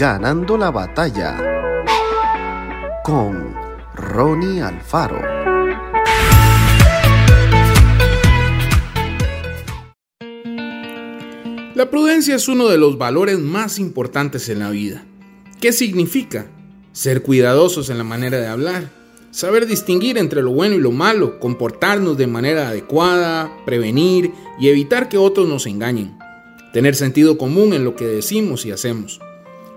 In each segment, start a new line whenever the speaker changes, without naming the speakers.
Ganando la batalla con Ronnie Alfaro.
La prudencia es uno de los valores más importantes en la vida. ¿Qué significa? Ser cuidadosos en la manera de hablar, saber distinguir entre lo bueno y lo malo, comportarnos de manera adecuada, prevenir y evitar que otros nos engañen, tener sentido común en lo que decimos y hacemos.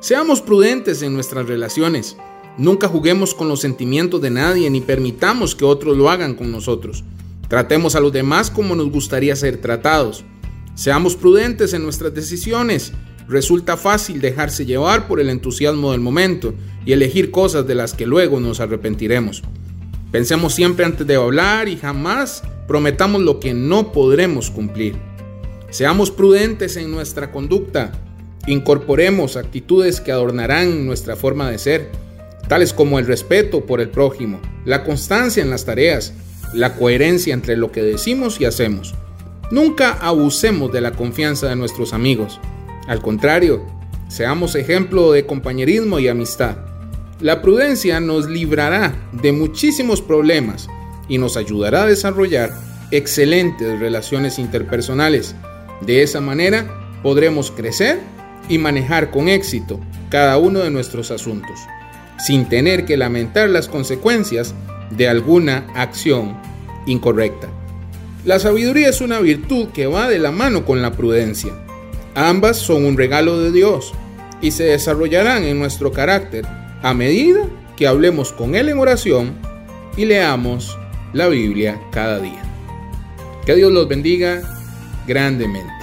Seamos prudentes en nuestras relaciones, nunca juguemos con los sentimientos de nadie ni permitamos que otros lo hagan con nosotros. Tratemos a los demás como nos gustaría ser tratados. Seamos prudentes en nuestras decisiones, Resulta fácil dejarse llevar por el entusiasmo del momento y elegir cosas de las que luego nos arrepentiremos. Pensemos siempre antes de hablar y jamás prometamos lo que no podremos cumplir. Seamos prudentes en nuestra conducta. Incorporemos actitudes que adornarán nuestra forma de ser, tales como el respeto por el prójimo, la constancia en las tareas, la coherencia entre lo que decimos y hacemos. Nunca abusemos de la confianza de nuestros amigos. Al contrario, seamos ejemplo de compañerismo y amistad. La prudencia nos librará de muchísimos problemas y nos ayudará a desarrollar excelentes relaciones interpersonales. De esa manera podremos crecer y manejar con éxito cada uno de nuestros asuntos, sin tener que lamentar las consecuencias de alguna acción incorrecta. La sabiduría es una virtud que va de la mano con la prudencia. Ambas son un regalo de Dios y se desarrollarán en nuestro carácter a medida que hablemos con Él en oración y leamos la Biblia cada día. Que Dios los bendiga grandemente.